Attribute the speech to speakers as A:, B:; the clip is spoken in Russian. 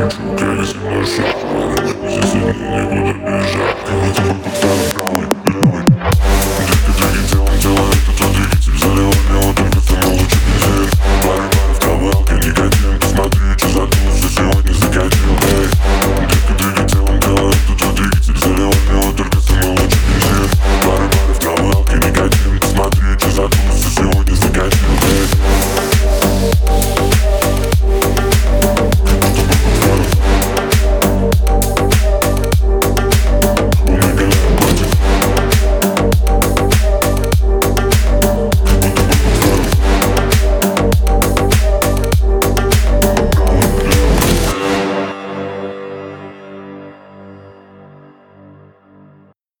A: Пока не земной шаг Здесь никуда бежать Кого-то мы пытаемся